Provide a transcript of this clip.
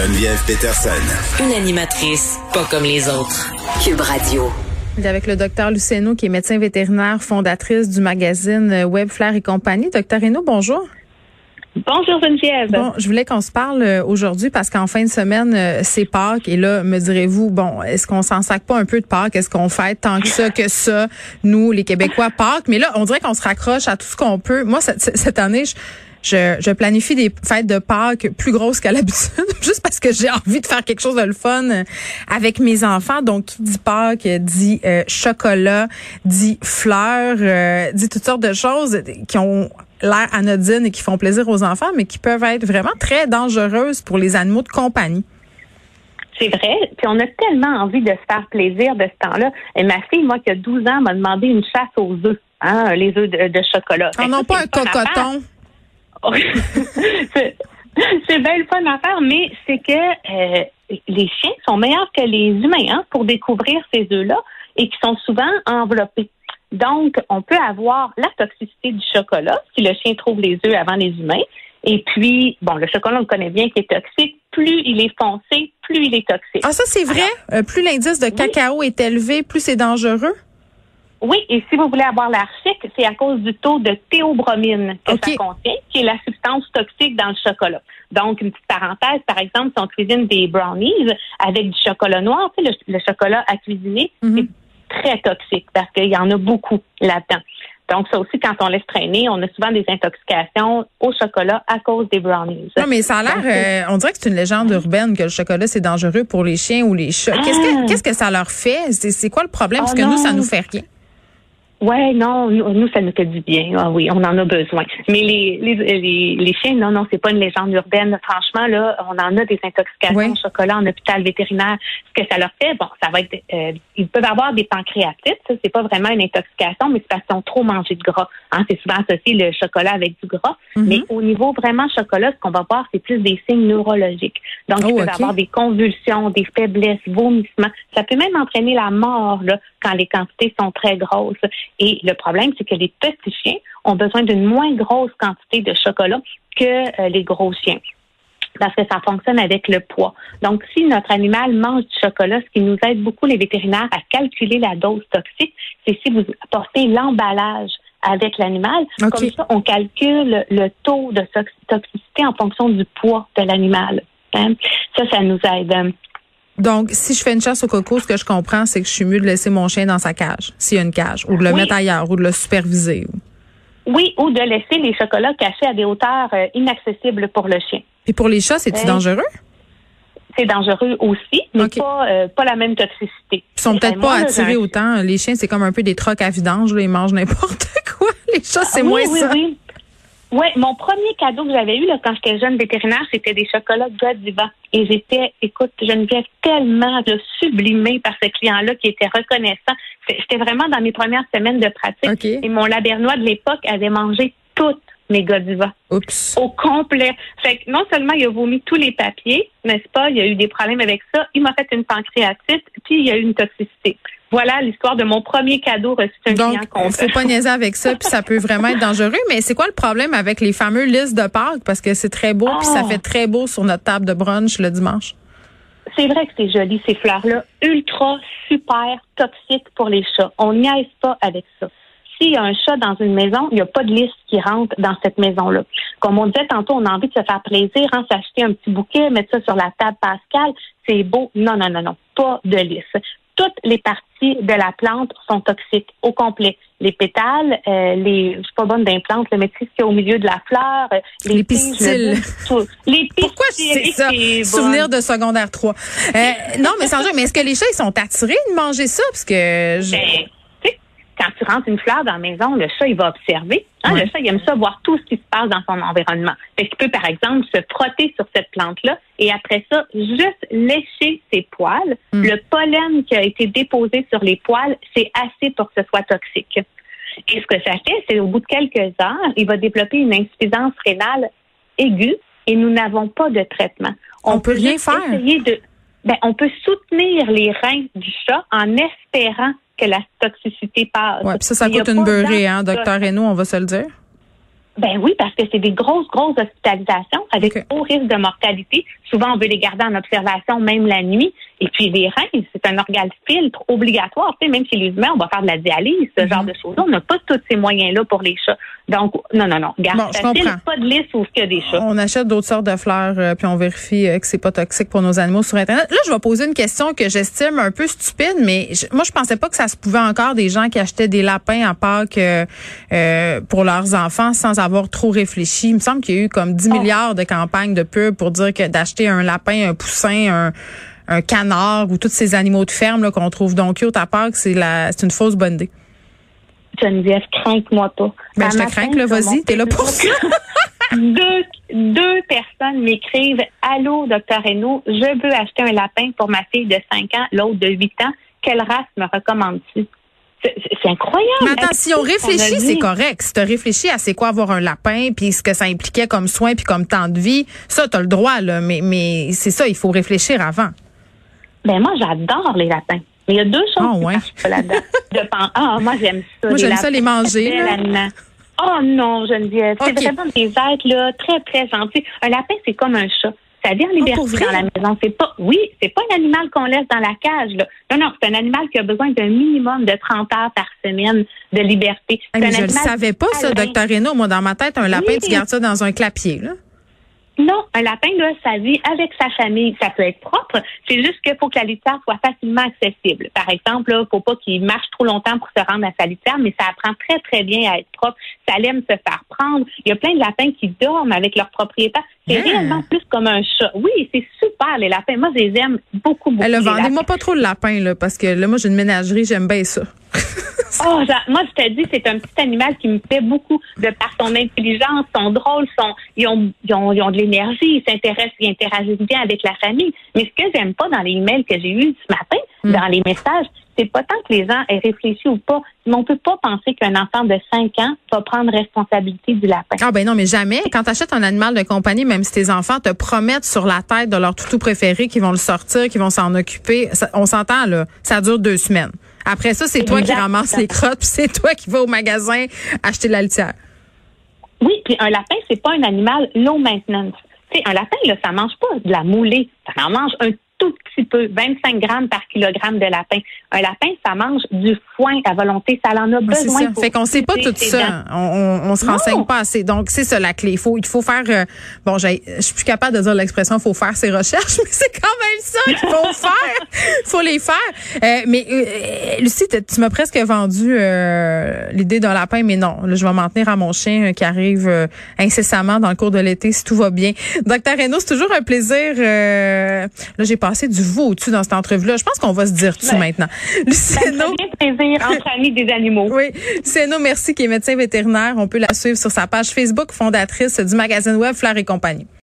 Geneviève Peterson. Une animatrice pas comme les autres. Cube Radio. Avec le docteur Luceno, qui est médecin vétérinaire, fondatrice du magazine Web Flair et compagnie. Docteur Reno, bonjour. Bonjour Geneviève. Bon, je voulais qu'on se parle euh, aujourd'hui parce qu'en fin de semaine, euh, c'est Pâques. Et là, me direz-vous, bon, est-ce qu'on s'en sac pas un peu de Pâques? Est-ce qu'on fête tant que ça, que ça, nous, les Québécois, Pâques? Mais là, on dirait qu'on se raccroche à tout ce qu'on peut. Moi, cette, cette année, je, je, je, planifie des fêtes de Pâques plus grosses qu'à l'habitude, juste parce que j'ai envie de faire quelque chose de le fun euh, avec mes enfants. Donc, qui dit Pâques dit euh, chocolat, dit fleurs, euh, dit toutes sortes de choses qui ont l'air anodines et qui font plaisir aux enfants, mais qui peuvent être vraiment très dangereuses pour les animaux de compagnie. C'est vrai. Puis on a tellement envie de se faire plaisir de ce temps-là. Et ma fille, moi, qui a 12 ans, m'a demandé une chasse aux œufs, hein, les œufs de, de chocolat. On n'a pas un cocoton. c'est bien le fun à faire, mais c'est que euh, les chiens sont meilleurs que les humains hein, pour découvrir ces œufs-là et qui sont souvent enveloppés. Donc, on peut avoir la toxicité du chocolat si le chien trouve les œufs avant les humains. Et puis, bon, le chocolat, on le connaît bien, qui est toxique. Plus il est foncé, plus il est toxique. Ah, ça, c'est vrai? Euh, plus l'indice de cacao est élevé, plus c'est dangereux? Oui, et si vous voulez avoir l'air chic, c'est à cause du taux de théobromine que ça contient, qui est la substance toxique dans le chocolat. Donc, une petite parenthèse, par exemple, si on cuisine des brownies avec du chocolat noir, tu sais, le, chocolat à cuisiner, Mhm. c'est très toxique parce qu'il y en a beaucoup là-dedans. Donc, ça aussi, quand on laisse traîner, on a souvent des intoxications au chocolat à cause des brownies. Non, mais ça a l'air, euh, on dirait que c'est une légende urbaine que le chocolat, c'est dangereux pour les chiens ou les chats. Qu'est-ce que, Ah. qu'est-ce que ça leur fait? C'est, quoi le problème? Parce Oh que nous, ça nous fait rien. Ouais, non, nous, nous, ça nous fait du bien. Ah oui, on en a besoin. Mais les, les, les, les chiens, non, non, c'est pas une légende urbaine. Franchement, là, on en a des intoxications Oui. au chocolat en hôpital vétérinaire. Ce que ça leur fait, bon, ça va être, euh, ils peuvent avoir des pancréatites. Ça, c'est pas vraiment une intoxication, mais c'est parce qu'ils ont trop mangé de gras. Hein, c'est souvent associé le chocolat avec du gras. Mhm. Mais au niveau vraiment chocolat, ce qu'on va voir, c'est plus des signes neurologiques. Donc, Oh, ils peuvent avoir des convulsions, des faiblesses, vomissements. Ça peut même entraîner la mort là, quand les quantités sont très grosses. Et le problème, c'est que les petits chiens ont besoin d'une moins grosse quantité de chocolat que euh, les gros chiens parce que ça fonctionne avec le poids. Donc, si notre animal mange du chocolat, ce qui nous aide beaucoup les vétérinaires à calculer la dose toxique, c'est si vous apportez l'emballage avec l'animal. Comme ça, on calcule le taux de tox- toxicité en fonction du poids de l'animal. hein? Ça, ça nous aide. Donc, si je fais une chasse au coco, ce que je comprends, c'est que je suis mieux de laisser mon chien dans sa cage, s'il y a une cage, ou de le Oui. mettre ailleurs, ou de le superviser. Oui, ou de laisser les chocolats cachés à des hauteurs euh, inaccessibles pour le chien. Puis pour les chats, c'est-tu Hey. dangereux? C'est dangereux aussi, mais pas, euh, pas la même toxicité. Ils sont peut-être Euh, moi, pas attirés autant. Les chiens, c'est comme un peu des trocs à vidange. Là, ils mangent n'importe quoi. Les chats, c'est oui, moins oui, ça. Oui, Oui, mon premier cadeau que j'avais eu là, quand j'étais jeune vétérinaire, c'était des chocolats Godiva. Et j'étais, écoute, Geneviève, tellement là, sublimée par ce client-là qui était reconnaissant. J'étais vraiment dans mes premières semaines de pratique. Et mon labernois de l'époque avait mangé toutes mes Godiva Oups. au complet. Fait que non seulement il a vomi tous les papiers, n'est-ce pas, il y a eu des problèmes avec ça, il m'a fait une pancréatite, puis il y a eu une toxicité. Voilà l'histoire de mon premier cadeau reçu d'un Donc, client content. faut pas niaiser avec ça, puis ça peut vraiment être dangereux. Mais c'est quoi le problème avec les fameux listes de Pâques? Parce que c'est très beau, puis ça Oh. fait très beau sur notre table de brunch le dimanche. C'est vrai que c'est joli, ces fleurs-là. Ultra, super toxiques pour les chats. On niaise pas avec ça. S'il y a un chat dans une maison, il n'y a pas de liste qui rentre dans cette maison-là. Comme on disait tantôt, on a envie de se faire plaisir, hein, s'acheter un petit bouquet, mettre ça sur la table Pascal. C'est beau. Non, non, non, non. Pas de liste. Toutes les parties de la plante sont toxiques au complet. Les pétales, euh, les, je suis pas bonne ce qu'il y a au milieu de la fleur, euh, les, Les le pistils. bout, tout. Les Pourquoi pistils, ça? c'est bon. Souvenir de secondaire 3. Euh, non, mais sans jeu, mais est-ce que les chats, ils sont attirés de manger ça? Parce que je... Ben, quand tu rentres une fleur dans la maison, le chat, il va observer. Hein, Le chat, il aime ça, voir tout ce qui se passe dans son environnement. Fait qu'il peut, par exemple, se frotter sur cette plante-là et après ça, juste lécher ses poils. Mm. Le pollen qui a été déposé sur les poils, c'est assez pour que ce soit toxique. Et ce que ça fait, c'est au bout de quelques heures, il va développer une insuffisance rénale aiguë et nous n'avons pas de traitement. On peut rien faire. essayer de, ben, on peut soutenir les reins du chat en espérant que la toxicité passe. Ouais, puis ça, ça coûte une beurrée, hein, docteur Reynaud, on va se le dire. Ben oui, parce que c'est des grosses, grosses hospitalisations avec Ok. haut risque de mortalité. Souvent, on veut les garder en observation même la nuit. Et puis, les reins, c'est un organe filtre obligatoire. Tu sais, même chez les humains, on va faire de la dialyse, ce Mhm. genre de choses. On n'a pas tous ces moyens-là pour les chats. Donc, non, non, non. Garde Bon, facile, pas de liste y a des chats. On achète d'autres sortes de fleurs, euh, puis on vérifie euh, que c'est pas toxique pour nos animaux sur Internet. Là, je vais poser une question que j'estime un peu stupide, mais je- moi, je pensais pas que ça se pouvait encore des gens qui achetaient des lapins à Pâques euh, euh, pour leurs enfants sans avoir trop réfléchi. Il me semble qu'il y a eu comme 10 milliards de campagnes de pub pour dire que d'acheter un lapin, un poussin, un un canard ou tous ces animaux de ferme qu'on trouve donc cute à Pâques, c'est la c'est une fausse bonne idée. Geneviève, crains-moi pas. Ben, je te matin, crains, là, vas-y, t'es là pour Facebook, deux, deux personnes m'écrivent Allô, docteur Renaud, je veux acheter un lapin pour ma fille de 5 ans, l'autre de 8 ans. Quelle race me recommande-tu? C'est incroyable. Mais attends, si on réfléchit, c'est correct. Si tu réfléchi à c'est quoi avoir un lapin, puis ce que ça impliquait comme soin, puis comme temps de vie, ça, tu as le droit, là. Mais, mais c'est ça, il faut réfléchir avant. Ben, moi, j'adore les lapins. Mais il y a deux choses Ah, qui ouais. là-dedans. Ah, moi, j'aime ça. Moi, j'aime ça les manger. Oh non, Geneviève. Ok. C'est vraiment des êtres là, très, très gentils. Un lapin, c'est comme un chat. Ça vit en liberté Ah, vrai? dans la maison. C'est pas, oui, c'est pas un animal qu'on laisse dans la cage, là. Non, non, c'est un animal qui a besoin d'un minimum de 30 heures par semaine de liberté. Mais un je animal savais pas, ça, docteur Reynaud. Moi, dans ma tête, un lapin, Oui. tu gardes ça dans un clapier, là. Non, un lapin, là, ça vit avec sa famille. Ça peut être propre. C'est juste qu'il faut que la litière soit facilement accessible. Par exemple, il faut pas qu'il marche trop longtemps pour se rendre à sa litière, mais ça apprend très, très bien à être propre. Ça aime se faire prendre. Il y a plein de lapins qui dorment avec leur propriétaire. C'est Ah. réellement plus comme un chat. Oui, c'est super, les lapins. Moi, je les aime beaucoup, beaucoup. Elle les vendez-moi pas trop le lapin, là, parce que là, moi, j'ai une ménagerie, j'aime bien ça. Oh, moi, je te dis, c'est un petit animal qui me plaît beaucoup de par son intelligence, son drôle, son, ils ont, ils ont, ils ont de l'énergie, ils s'intéressent, ils interagissent bien avec la famille. Mais ce que j'aime pas dans les emails que j'ai eus ce matin, dans les messages, c'est pas tant que les gens aient réfléchi ou pas, mais on peut pas penser qu'un enfant de 5 ans va prendre responsabilité du lapin. Ah ben non, mais jamais. Quand tu achètes un animal de compagnie, même si tes enfants te promettent sur la tête de leur toutou préféré qu'ils vont le sortir, qu'ils vont s'en occuper, ça- on s'entend là, ça dure deux semaines. Après ça, c'est toi qui ramasses les crottes, puis c'est toi qui vas au magasin acheter la litière. Oui, puis un lapin, c'est pas un animal low maintenance. Tu sais, un lapin, là, ça mange pas de la moulée. Ça en mange un tout petit peu, 25 grammes par kilogramme de lapin. Un lapin, ça mange du foin à volonté. Ça en a C'est besoin. ça. pour Fait qu'on sait pas tout ça. On, on, on se Non. renseigne pas assez. Donc, c'est ça la clé. Il faut, il faut faire, euh, bon, j'ai- je suis plus capable de dire l'expression faut faire ses recherches, mais c'est quand même ça qu'il faut faire. faut les faire. Euh, mais, euh, Lucie, t- tu m'as presque vendu euh, l'idée d'un lapin, mais non. Là, je vais m'en tenir à mon chien euh, qui arrive euh, incessamment dans le cours de l'été si tout va bien. Docteur Reynaud, c'est toujours un plaisir. euh, là, j'ai passé du veau au-dessus dans cette entrevue-là. Je pense qu'on va se dire tu Ouais. maintenant. Fait bien plaisir entre amis des animaux. oui, nous, merci, qui est médecin vétérinaire. On peut la suivre sur sa page Facebook, fondatrice du magazine web Fleur et compagnie.